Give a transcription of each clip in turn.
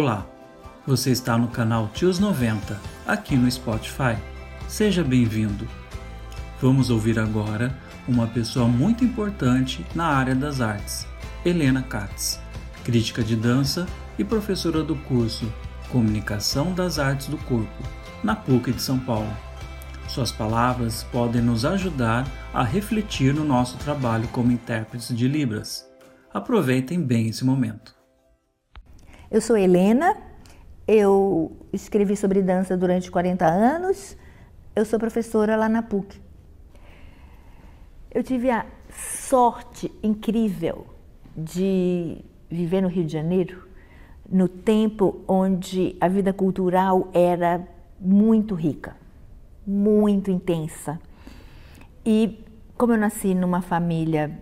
Olá, você está no canal Tios 90, aqui no Spotify. Seja bem-vindo. Vamos ouvir agora uma pessoa muito importante na área das artes, Helena Katz, crítica de dança e professora do curso Comunicação das Artes do Corpo, na PUC de São Paulo. Suas palavras podem nos ajudar a refletir no nosso trabalho como intérpretes de Libras. Aproveitem bem esse momento. Eu sou Helena, eu escrevi sobre dança durante 40 anos, eu sou professora lá na PUC. Eu tive a sorte incrível de viver no Rio de Janeiro, no tempo onde a vida cultural era muito rica muito intensa. E como eu nasci numa família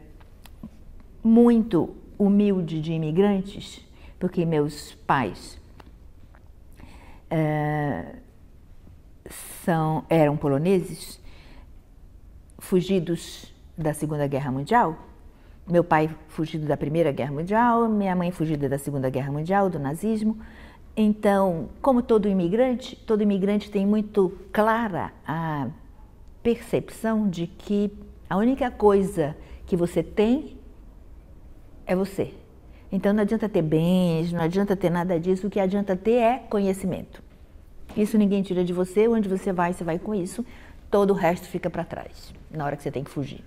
muito humilde de imigrantes, porque meus pais é, são, eram poloneses, fugidos da Segunda Guerra Mundial. Meu pai fugido da Primeira Guerra Mundial, minha mãe fugida da Segunda Guerra Mundial, do nazismo. Então, como todo imigrante, todo imigrante tem muito clara a percepção de que a única coisa que você tem é você. Então não adianta ter bens, não adianta ter nada disso, o que adianta ter é conhecimento. Isso ninguém tira de você, onde você vai, você vai com isso, todo o resto fica para trás, na hora que você tem que fugir.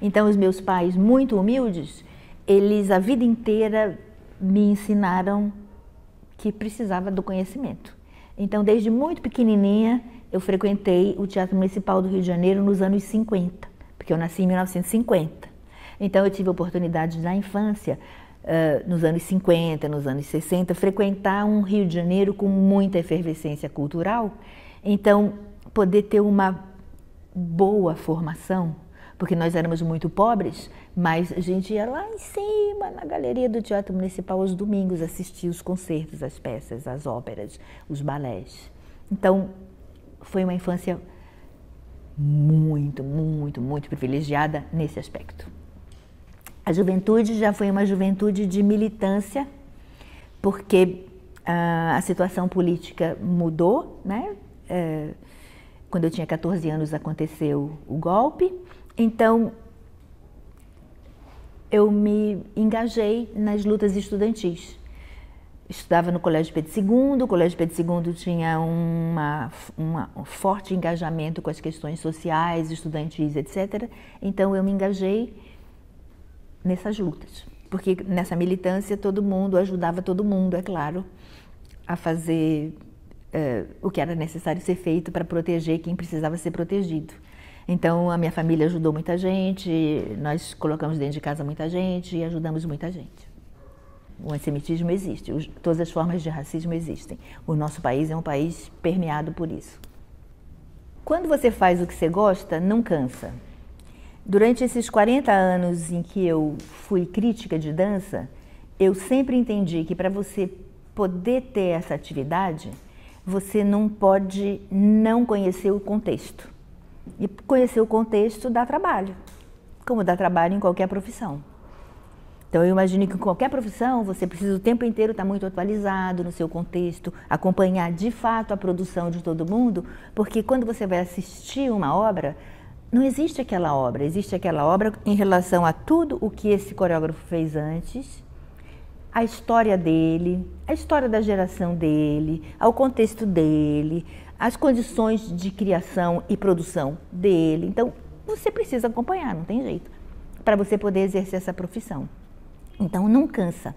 Então os meus pais, muito humildes, eles a vida inteira me ensinaram que precisava do conhecimento. Então, desde muito pequenininha, eu frequentei o Teatro Municipal do Rio de Janeiro nos anos 50, porque eu nasci em 1950. Então, eu tive a oportunidade na infância, uh, nos anos 50, nos anos 60, frequentar um Rio de Janeiro com muita efervescência cultural. Então, poder ter uma boa formação porque nós éramos muito pobres, mas a gente ia lá em cima, na galeria do Teatro Municipal, aos domingos, assistir os concertos, as peças, as óperas, os balés. Então, foi uma infância muito, muito, muito privilegiada nesse aspecto. A juventude já foi uma juventude de militância, porque uh, a situação política mudou, né? Uh, quando eu tinha 14 anos aconteceu o golpe então, eu me engajei nas lutas estudantis. Estudava no Colégio Pedro II, o Colégio Pedro II tinha uma, uma, um forte engajamento com as questões sociais, estudantis, etc. Então eu me engajei nessas lutas, porque nessa militância todo mundo ajudava todo mundo, é claro, a fazer uh, o que era necessário ser feito para proteger quem precisava ser protegido. Então, a minha família ajudou muita gente, nós colocamos dentro de casa muita gente e ajudamos muita gente. O antissemitismo existe, todas as formas de racismo existem. O nosso país é um país permeado por isso. Quando você faz o que você gosta, não cansa. Durante esses 40 anos em que eu fui crítica de dança, eu sempre entendi que para você poder ter essa atividade, você não pode não conhecer o contexto. E conhecer o contexto dá trabalho, como dá trabalho em qualquer profissão. Então, eu imagino que em qualquer profissão você precisa o tempo inteiro estar muito atualizado no seu contexto, acompanhar de fato a produção de todo mundo, porque quando você vai assistir uma obra, não existe aquela obra, existe aquela obra em relação a tudo o que esse coreógrafo fez antes, a história dele, a história da geração dele, ao contexto dele, as condições de criação e produção dele. Então, você precisa acompanhar, não tem jeito, para você poder exercer essa profissão. Então, não cansa,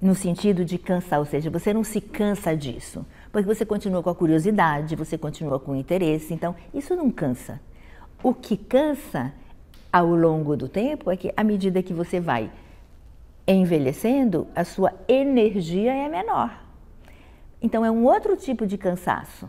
no sentido de cansar, ou seja, você não se cansa disso, porque você continua com a curiosidade, você continua com o interesse, então, isso não cansa. O que cansa ao longo do tempo é que, à medida que você vai envelhecendo, a sua energia é menor. Então é um outro tipo de cansaço.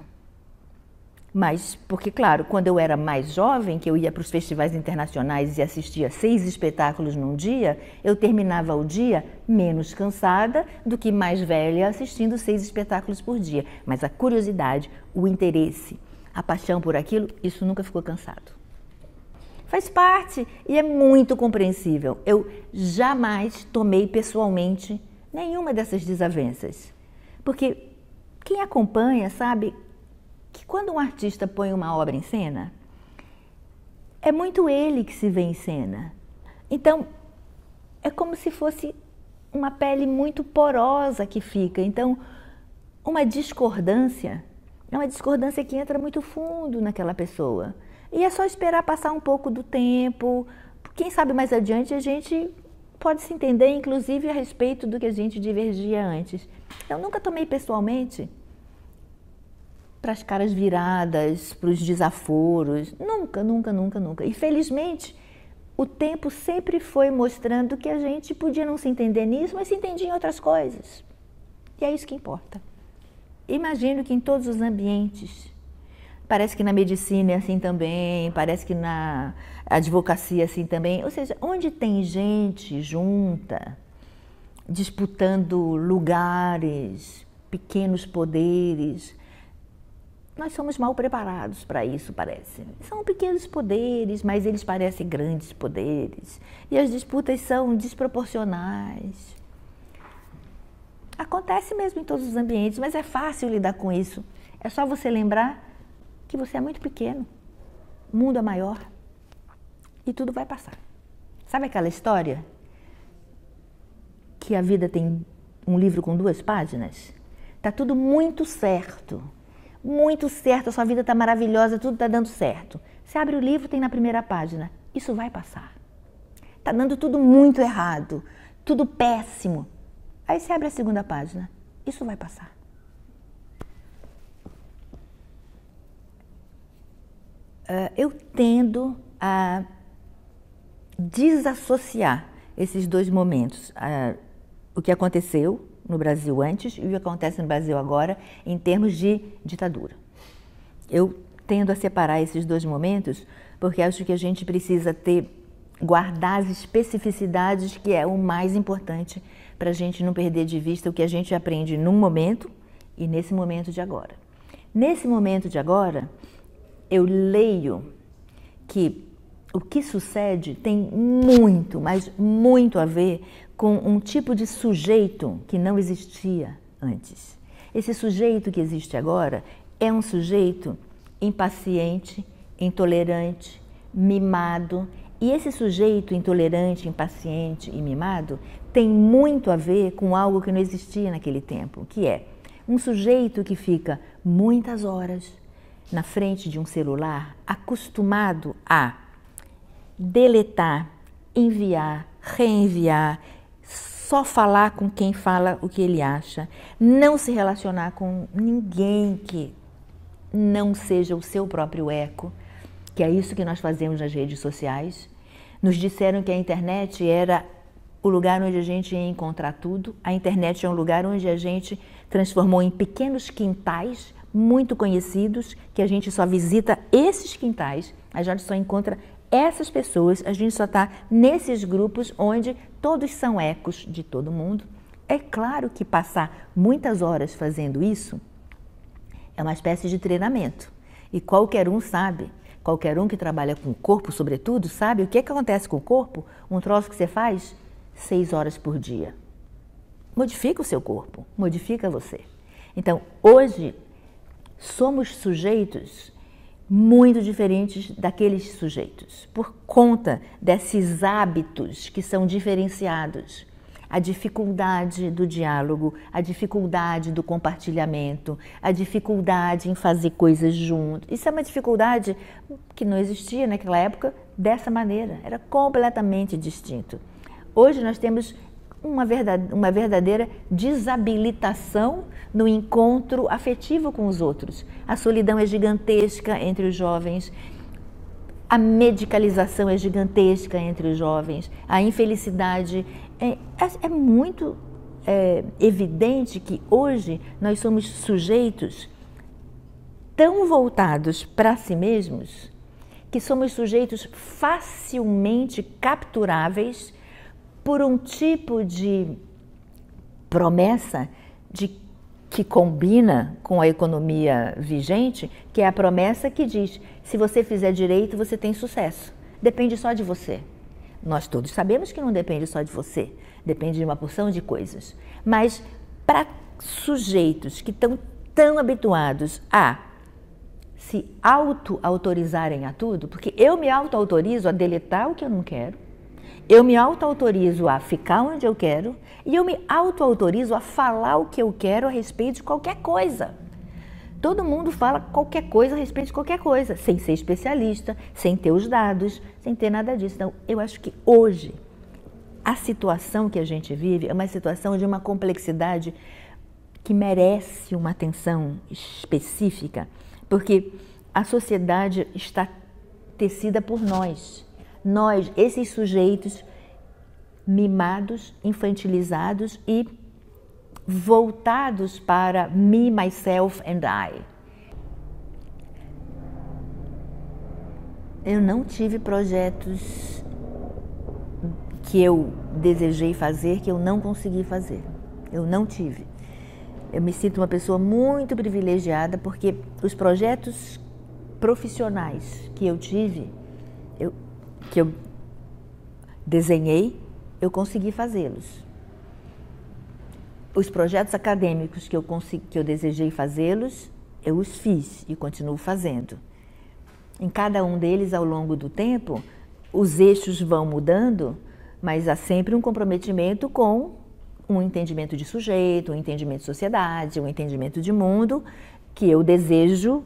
Mas, porque, claro, quando eu era mais jovem, que eu ia para os festivais internacionais e assistia seis espetáculos num dia, eu terminava o dia menos cansada do que mais velha assistindo seis espetáculos por dia. Mas a curiosidade, o interesse, a paixão por aquilo, isso nunca ficou cansado. Faz parte e é muito compreensível. Eu jamais tomei pessoalmente nenhuma dessas desavenças. Porque quem acompanha sabe que quando um artista põe uma obra em cena, é muito ele que se vê em cena. Então, é como se fosse uma pele muito porosa que fica. Então, uma discordância é uma discordância que entra muito fundo naquela pessoa. E é só esperar passar um pouco do tempo. Quem sabe mais adiante a gente pode se entender, inclusive, a respeito do que a gente divergia antes. Eu nunca tomei pessoalmente para as caras viradas, para os desaforos. Nunca, nunca, nunca, nunca. E felizmente, o tempo sempre foi mostrando que a gente podia não se entender nisso, mas se entendia em outras coisas. E é isso que importa. Imagino que em todos os ambientes, parece que na medicina é assim também, parece que na advocacia é assim também, ou seja, onde tem gente junta, disputando lugares, pequenos poderes, nós somos mal preparados para isso, parece. São pequenos poderes, mas eles parecem grandes poderes. E as disputas são desproporcionais. Acontece mesmo em todos os ambientes, mas é fácil lidar com isso. É só você lembrar que você é muito pequeno, o mundo é maior e tudo vai passar. Sabe aquela história que a vida tem um livro com duas páginas? Tá tudo muito certo muito certo, a sua vida está maravilhosa, tudo está dando certo. Você abre o livro, tem na primeira página. Isso vai passar. Está dando tudo muito errado, tudo péssimo. Aí você abre a segunda página. Isso vai passar. Eu tendo a desassociar esses dois momentos. Uh, o que aconteceu no Brasil antes e o que acontece no Brasil agora em termos de ditadura. Eu tendo a separar esses dois momentos porque acho que a gente precisa ter guardar as especificidades que é o mais importante para a gente não perder de vista o que a gente aprende num momento e nesse momento de agora. Nesse momento de agora, eu leio que o que sucede tem muito, mas muito a ver com um tipo de sujeito que não existia antes. Esse sujeito que existe agora é um sujeito impaciente, intolerante, mimado. E esse sujeito intolerante, impaciente e mimado tem muito a ver com algo que não existia naquele tempo, que é um sujeito que fica muitas horas na frente de um celular, acostumado a deletar, enviar, reenviar, só falar com quem fala o que ele acha, não se relacionar com ninguém que não seja o seu próprio eco, que é isso que nós fazemos nas redes sociais. Nos disseram que a internet era o lugar onde a gente ia encontrar tudo. A internet é um lugar onde a gente transformou em pequenos quintais muito conhecidos, que a gente só visita esses quintais, a gente só encontra essas pessoas, a gente só está nesses grupos onde todos são ecos de todo mundo. É claro que passar muitas horas fazendo isso é uma espécie de treinamento. E qualquer um sabe, qualquer um que trabalha com o corpo, sobretudo, sabe o que, é que acontece com o corpo? Um troço que você faz seis horas por dia. Modifica o seu corpo, modifica você. Então, hoje, somos sujeitos muito diferentes daqueles sujeitos, por conta desses hábitos que são diferenciados. A dificuldade do diálogo, a dificuldade do compartilhamento, a dificuldade em fazer coisas juntos. Isso é uma dificuldade que não existia naquela época dessa maneira, era completamente distinto. Hoje nós temos uma verdadeira, uma verdadeira desabilitação no encontro afetivo com os outros. A solidão é gigantesca entre os jovens, a medicalização é gigantesca entre os jovens, a infelicidade é, é, é muito é, evidente que hoje nós somos sujeitos tão voltados para si mesmos que somos sujeitos facilmente capturáveis por um tipo de promessa de que combina com a economia vigente, que é a promessa que diz: se você fizer direito, você tem sucesso. Depende só de você. Nós todos sabemos que não depende só de você, depende de uma porção de coisas. Mas para sujeitos que estão tão habituados a se auto-autorizarem a tudo, porque eu me auto-autorizo a deletar o que eu não quero, eu me auto-autorizo a ficar onde eu quero e eu me auto-autorizo a falar o que eu quero a respeito de qualquer coisa. Todo mundo fala qualquer coisa a respeito de qualquer coisa, sem ser especialista, sem ter os dados, sem ter nada disso. Então, eu acho que hoje a situação que a gente vive é uma situação de uma complexidade que merece uma atenção específica, porque a sociedade está tecida por nós. Nós, esses sujeitos mimados, infantilizados e voltados para me, myself and I. Eu não tive projetos que eu desejei fazer que eu não consegui fazer. Eu não tive. Eu me sinto uma pessoa muito privilegiada porque os projetos profissionais que eu tive, eu, que eu desenhei, eu consegui fazê-los. Os projetos acadêmicos que eu, consegui, que eu desejei fazê-los, eu os fiz e continuo fazendo. Em cada um deles, ao longo do tempo, os eixos vão mudando, mas há sempre um comprometimento com um entendimento de sujeito, um entendimento de sociedade, um entendimento de mundo que eu desejo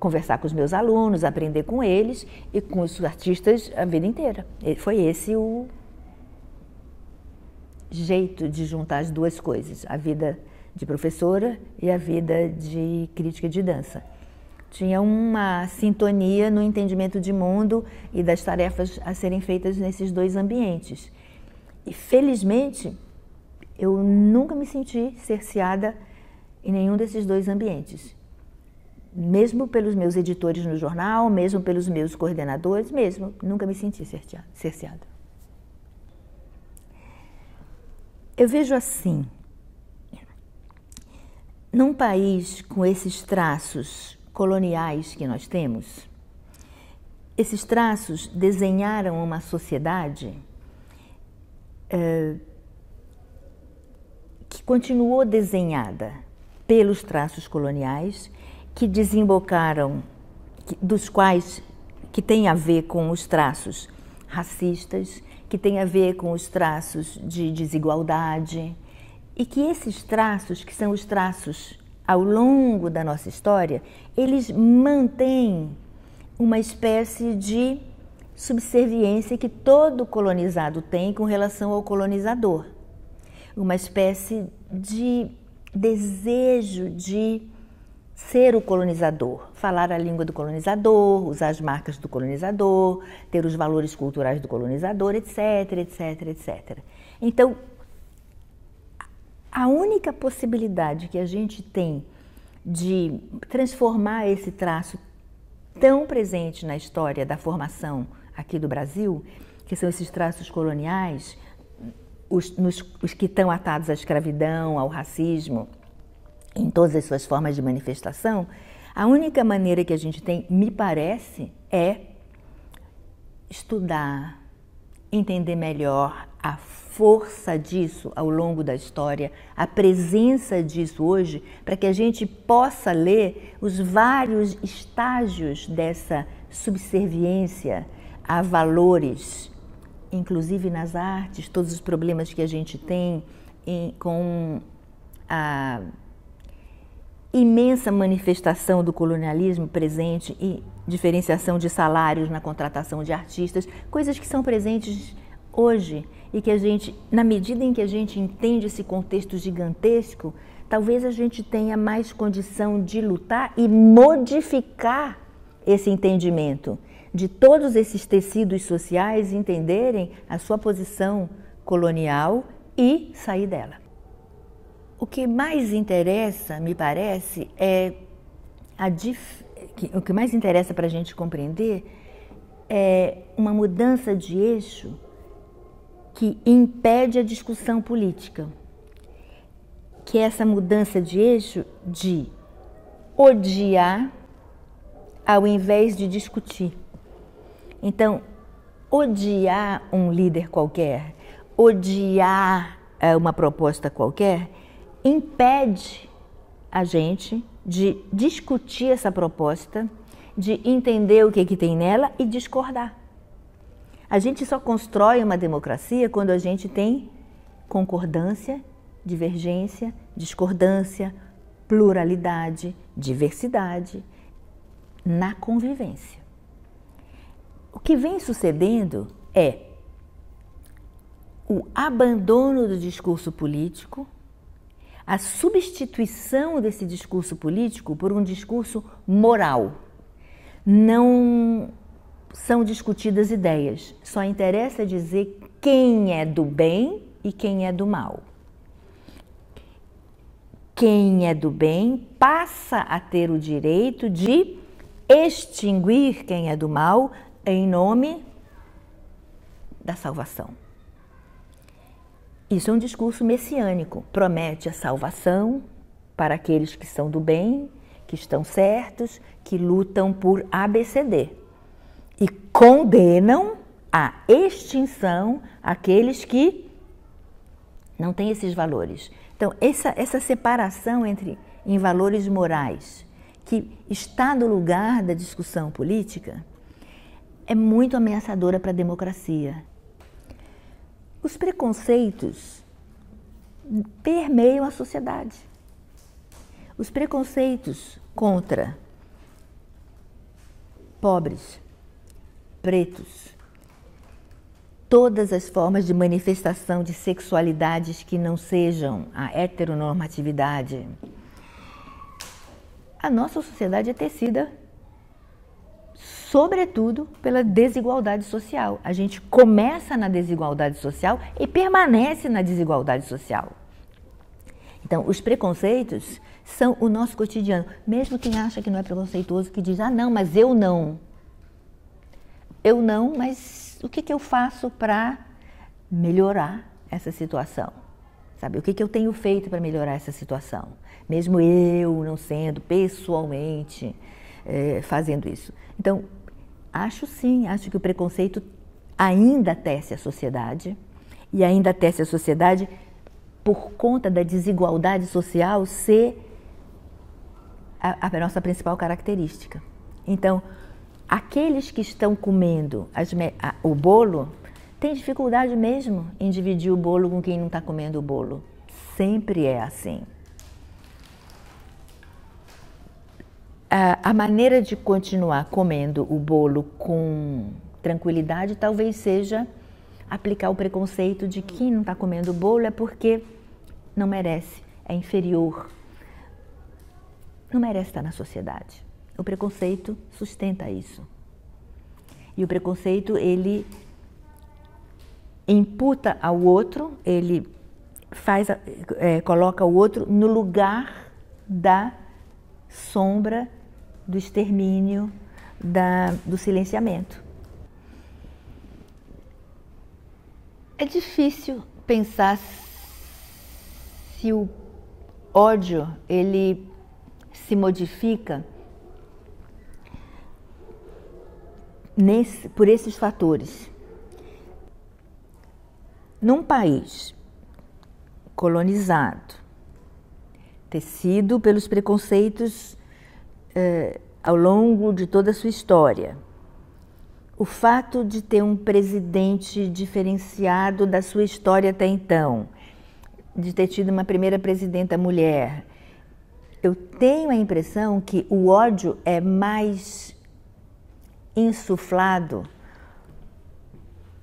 conversar com os meus alunos, aprender com eles e com os artistas a vida inteira. Foi esse o jeito de juntar as duas coisas, a vida de professora e a vida de crítica de dança. Tinha uma sintonia no entendimento de mundo e das tarefas a serem feitas nesses dois ambientes. E felizmente, eu nunca me senti cerceada em nenhum desses dois ambientes. Mesmo pelos meus editores no jornal, mesmo pelos meus coordenadores, mesmo, nunca me senti cerceada. Eu vejo assim, num país com esses traços coloniais que nós temos, esses traços desenharam uma sociedade eh, que continuou desenhada pelos traços coloniais, que desembocaram, dos quais que tem a ver com os traços racistas, que tem a ver com os traços de desigualdade, e que esses traços, que são os traços ao longo da nossa história, eles mantêm uma espécie de subserviência que todo colonizado tem com relação ao colonizador. Uma espécie de desejo de ser o colonizador, falar a língua do colonizador, usar as marcas do colonizador, ter os valores culturais do colonizador, etc, etc, etc. Então, a única possibilidade que a gente tem de transformar esse traço tão presente na história da formação aqui do Brasil, que são esses traços coloniais, os, nos, os que estão atados à escravidão, ao racismo, em todas as suas formas de manifestação, a única maneira que a gente tem, me parece, é estudar, entender melhor a força disso ao longo da história, a presença disso hoje, para que a gente possa ler os vários estágios dessa subserviência a valores inclusive nas artes, todos os problemas que a gente tem em, com a imensa manifestação do colonialismo presente e diferenciação de salários na contratação de artistas, coisas que são presentes hoje e que a gente, na medida em que a gente entende esse contexto gigantesco, talvez a gente tenha mais condição de lutar e modificar esse entendimento de todos esses tecidos sociais entenderem a sua posição colonial e sair dela. O que mais interessa, me parece, é a dif... o que mais interessa para a gente compreender é uma mudança de eixo que impede a discussão política, que é essa mudança de eixo de odiar ao invés de discutir. Então, odiar um líder qualquer, odiar é, uma proposta qualquer, impede a gente de discutir essa proposta, de entender o que, que tem nela e discordar. A gente só constrói uma democracia quando a gente tem concordância, divergência, discordância, pluralidade, diversidade na convivência. O que vem sucedendo é o abandono do discurso político, a substituição desse discurso político por um discurso moral. Não são discutidas ideias, só interessa dizer quem é do bem e quem é do mal. Quem é do bem passa a ter o direito de extinguir quem é do mal em nome da salvação. Isso é um discurso messiânico, promete a salvação para aqueles que são do bem, que estão certos, que lutam por ABCD e condenam a extinção aqueles que não têm esses valores. Então, essa, essa separação entre em valores morais, que está no lugar da discussão política, é muito ameaçadora para a democracia. Os preconceitos permeiam a sociedade. Os preconceitos contra pobres, pretos, todas as formas de manifestação de sexualidades que não sejam a heteronormatividade. A nossa sociedade é tecida sobretudo pela desigualdade social. A gente começa na desigualdade social e permanece na desigualdade social. Então, os preconceitos são o nosso cotidiano. Mesmo quem acha que não é preconceituoso, que diz, ah, não, mas eu não. Eu não, mas o que, que eu faço para melhorar essa situação? Sabe, o que, que eu tenho feito para melhorar essa situação? Mesmo eu não sendo pessoalmente é, fazendo isso. Então, Acho sim, acho que o preconceito ainda tece a sociedade e ainda tece a sociedade por conta da desigualdade social ser a, a nossa principal característica. Então, aqueles que estão comendo as, a, o bolo têm dificuldade mesmo em dividir o bolo com quem não está comendo o bolo. Sempre é assim. A, a maneira de continuar comendo o bolo com tranquilidade talvez seja aplicar o preconceito de que quem não está comendo bolo é porque não merece, é inferior, não merece estar na sociedade. O preconceito sustenta isso. E o preconceito, ele imputa ao outro, ele faz, é, coloca o outro no lugar da sombra do extermínio, da, do silenciamento. É difícil pensar se o ódio ele se modifica nesse, por esses fatores. Num país colonizado, tecido pelos preconceitos eh, ao longo de toda a sua história. O fato de ter um presidente diferenciado da sua história até então, de ter tido uma primeira presidenta mulher, eu tenho a impressão que o ódio é mais insuflado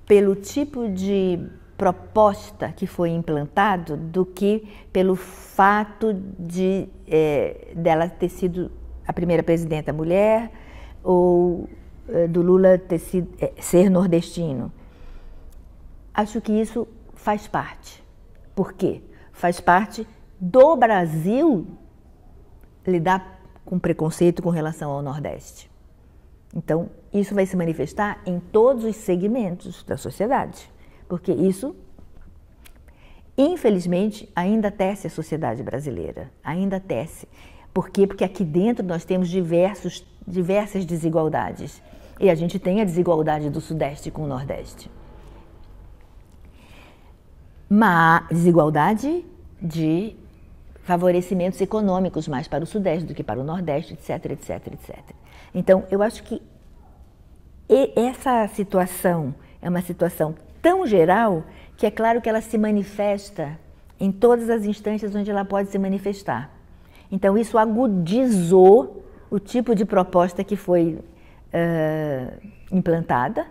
pelo tipo de proposta que foi implantado do que pelo fato de é, dela ter sido a primeira presidenta mulher ou eh, do Lula sido, eh, ser nordestino. Acho que isso faz parte. Por quê? Faz parte do Brasil lidar com preconceito com relação ao Nordeste. Então, isso vai se manifestar em todos os segmentos da sociedade, porque isso, infelizmente, ainda tece a sociedade brasileira, ainda tece. Por quê? Porque aqui dentro nós temos diversos, diversas desigualdades. E a gente tem a desigualdade do Sudeste com o Nordeste. Mas desigualdade de favorecimentos econômicos mais para o Sudeste do que para o Nordeste, etc, etc, etc. Então, eu acho que essa situação é uma situação tão geral que é claro que ela se manifesta em todas as instâncias onde ela pode se manifestar. Então, isso agudizou o tipo de proposta que foi uh, implantada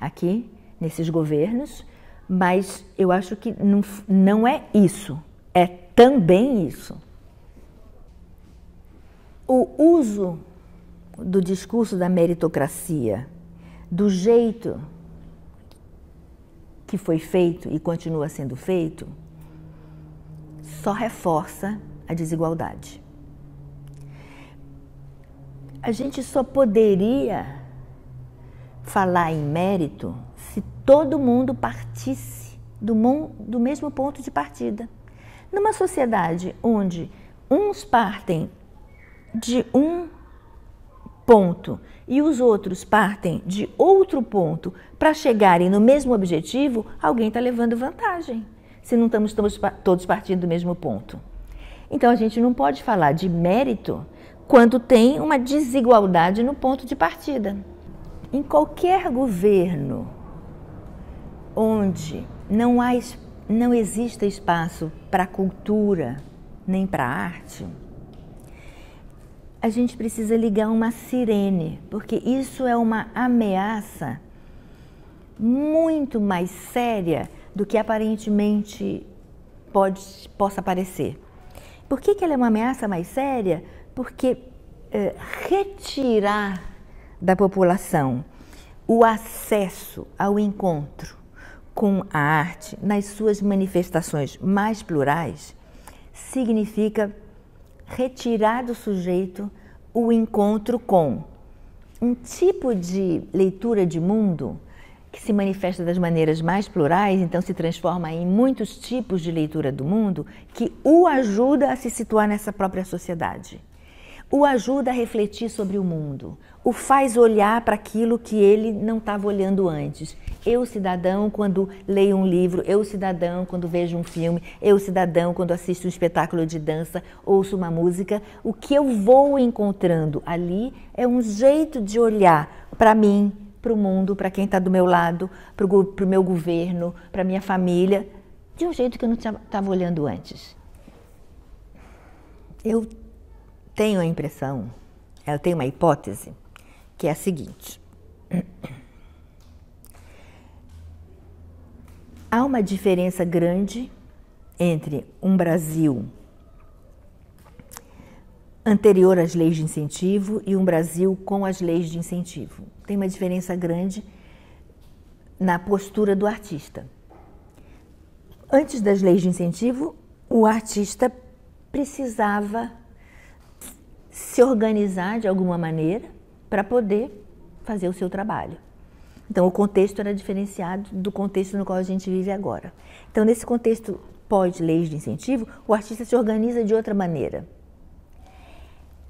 aqui nesses governos, mas eu acho que não, não é isso, é também isso. O uso do discurso da meritocracia, do jeito que foi feito e continua sendo feito, só reforça a desigualdade. A gente só poderia falar em mérito se todo mundo partisse do, do mesmo ponto de partida. Numa sociedade onde uns partem de um ponto e os outros partem de outro ponto para chegarem no mesmo objetivo, alguém está levando vantagem, se não estamos todos partindo do mesmo ponto. Então a gente não pode falar de mérito quando tem uma desigualdade no ponto de partida. Em qualquer governo onde não há não exista espaço para cultura nem para arte, a gente precisa ligar uma sirene, porque isso é uma ameaça muito mais séria do que aparentemente pode, possa parecer. Por que, que ela é uma ameaça mais séria? Porque é, retirar da população o acesso ao encontro com a arte nas suas manifestações mais plurais significa retirar do sujeito o encontro com um tipo de leitura de mundo que se manifesta das maneiras mais plurais, então se transforma em muitos tipos de leitura do mundo, que o ajuda a se situar nessa própria sociedade o ajuda a refletir sobre o mundo, o faz olhar para aquilo que ele não estava olhando antes. Eu, cidadão, quando leio um livro, eu, cidadão, quando vejo um filme, eu, cidadão, quando assisto um espetáculo de dança, ouço uma música, o que eu vou encontrando ali é um jeito de olhar para mim, para o mundo, para quem está do meu lado, para o meu governo, para minha família, de um jeito que eu não estava olhando antes. Eu tenho a impressão, eu tenho uma hipótese, que é a seguinte. Há uma diferença grande entre um Brasil anterior às leis de incentivo e um Brasil com as leis de incentivo. Tem uma diferença grande na postura do artista. Antes das leis de incentivo, o artista precisava se organizar de alguma maneira para poder fazer o seu trabalho. Então, o contexto era diferenciado do contexto no qual a gente vive agora. Então, nesse contexto pós-leis de incentivo, o artista se organiza de outra maneira.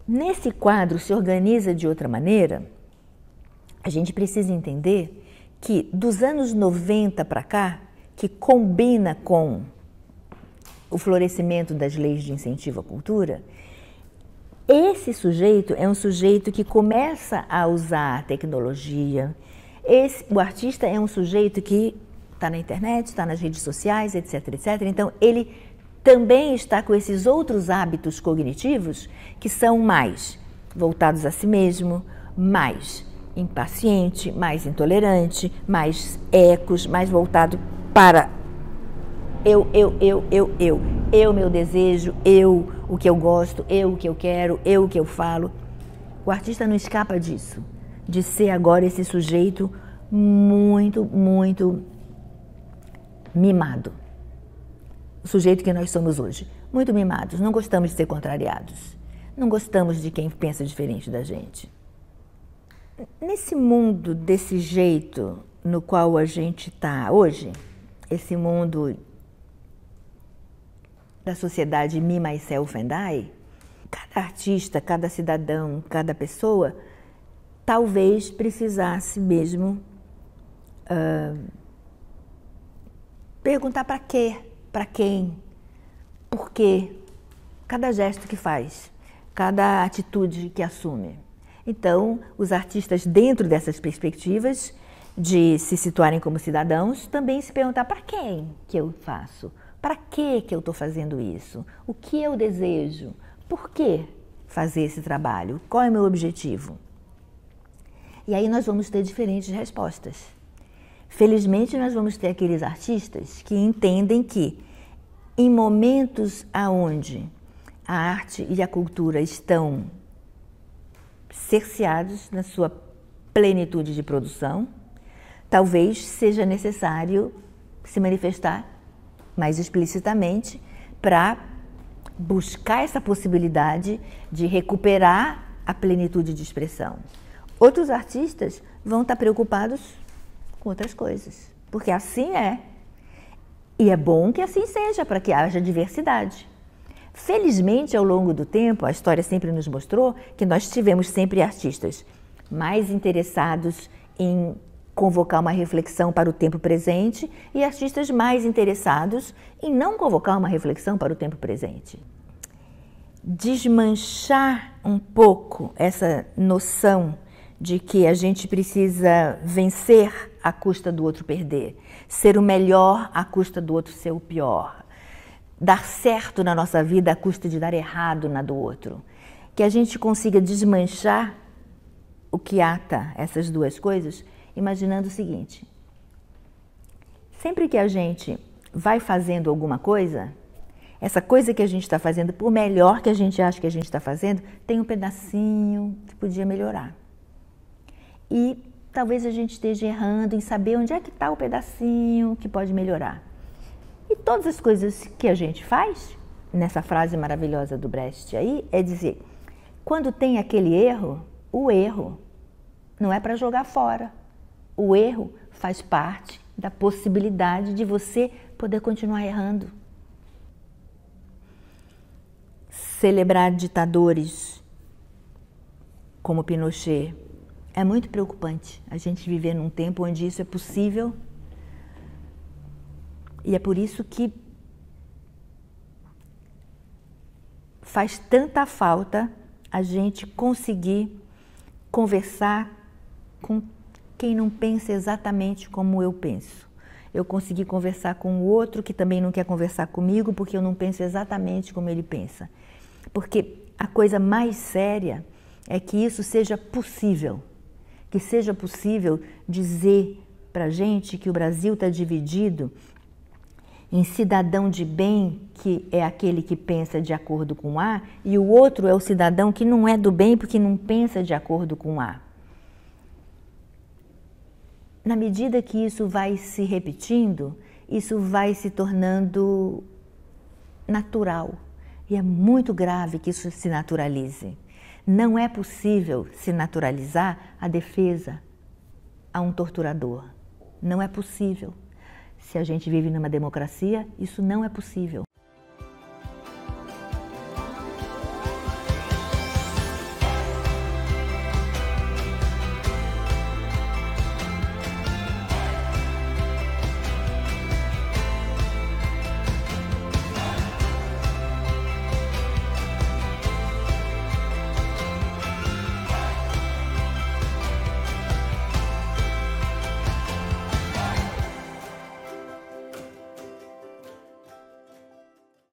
Nesse quadro, se organiza de outra maneira, a gente precisa entender que dos anos 90 para cá, que combina com o florescimento das leis de incentivo à cultura, esse sujeito é um sujeito que começa a usar a tecnologia. Esse, o artista é um sujeito que está na internet, está nas redes sociais, etc, etc. Então, ele também está com esses outros hábitos cognitivos que são mais voltados a si mesmo, mais impaciente, mais intolerante, mais ecos, mais voltado para eu, eu, eu, eu, eu. Eu, meu desejo, eu, o que eu gosto, eu, o que eu quero, eu, o que eu falo. O artista não escapa disso, de ser agora esse sujeito muito, muito mimado. Sujeito que nós somos hoje. Muito mimados, não gostamos de ser contrariados. Não gostamos de quem pensa diferente da gente. Nesse mundo desse jeito no qual a gente está hoje, esse mundo da sociedade Me, Myself and I, cada artista, cada cidadão, cada pessoa talvez precisasse mesmo uh, perguntar para quê, para quem, por quê, cada gesto que faz, cada atitude que assume. Então, os artistas, dentro dessas perspectivas de se situarem como cidadãos, também se perguntar para quem que eu faço, para que que eu estou fazendo isso, o que eu desejo, por que fazer esse trabalho, qual é o meu objetivo. E aí nós vamos ter diferentes respostas. Felizmente, nós vamos ter aqueles artistas que entendem que, em momentos aonde a arte e a cultura estão cerceados na sua plenitude de produção, talvez seja necessário se manifestar mais explicitamente para buscar essa possibilidade de recuperar a plenitude de expressão. Outros artistas vão estar preocupados com outras coisas, porque assim é. E é bom que assim seja, para que haja diversidade. Felizmente, ao longo do tempo, a história sempre nos mostrou que nós tivemos sempre artistas mais interessados em convocar uma reflexão para o tempo presente e artistas mais interessados em não convocar uma reflexão para o tempo presente. Desmanchar um pouco essa noção de que a gente precisa vencer à custa do outro perder, ser o melhor à custa do outro ser o pior, dar certo na nossa vida à custa de dar errado na do outro. Que a gente consiga desmanchar o que ata essas duas coisas, imaginando o seguinte: sempre que a gente vai fazendo alguma coisa, essa coisa que a gente está fazendo, por melhor que a gente acha que a gente está fazendo, tem um pedacinho que podia melhorar. E talvez a gente esteja errando em saber onde é que está o pedacinho que pode melhorar. E todas as coisas que a gente faz, nessa frase maravilhosa do Brecht aí, é dizer: quando tem aquele erro, o erro não é para jogar fora. O erro faz parte da possibilidade de você poder continuar errando. Celebrar ditadores como Pinochet é muito preocupante a gente viver num tempo onde isso é possível e é por isso que faz tanta falta a gente conseguir conversar com quem não pensa exatamente como eu penso. Eu consegui conversar com o outro que também não quer conversar comigo porque eu não penso exatamente como ele pensa. Porque a coisa mais séria é que isso seja possível, que seja possível dizer para gente que o Brasil está dividido em cidadão de bem, que é aquele que pensa de acordo com A, e o outro é o cidadão que não é do bem porque não pensa de acordo com A. Na medida que isso vai se repetindo, isso vai se tornando natural. E é muito grave que isso se naturalize. Não é possível se naturalizar a defesa a um torturador. Não é possível. Se a gente vive numa democracia, isso não é possível.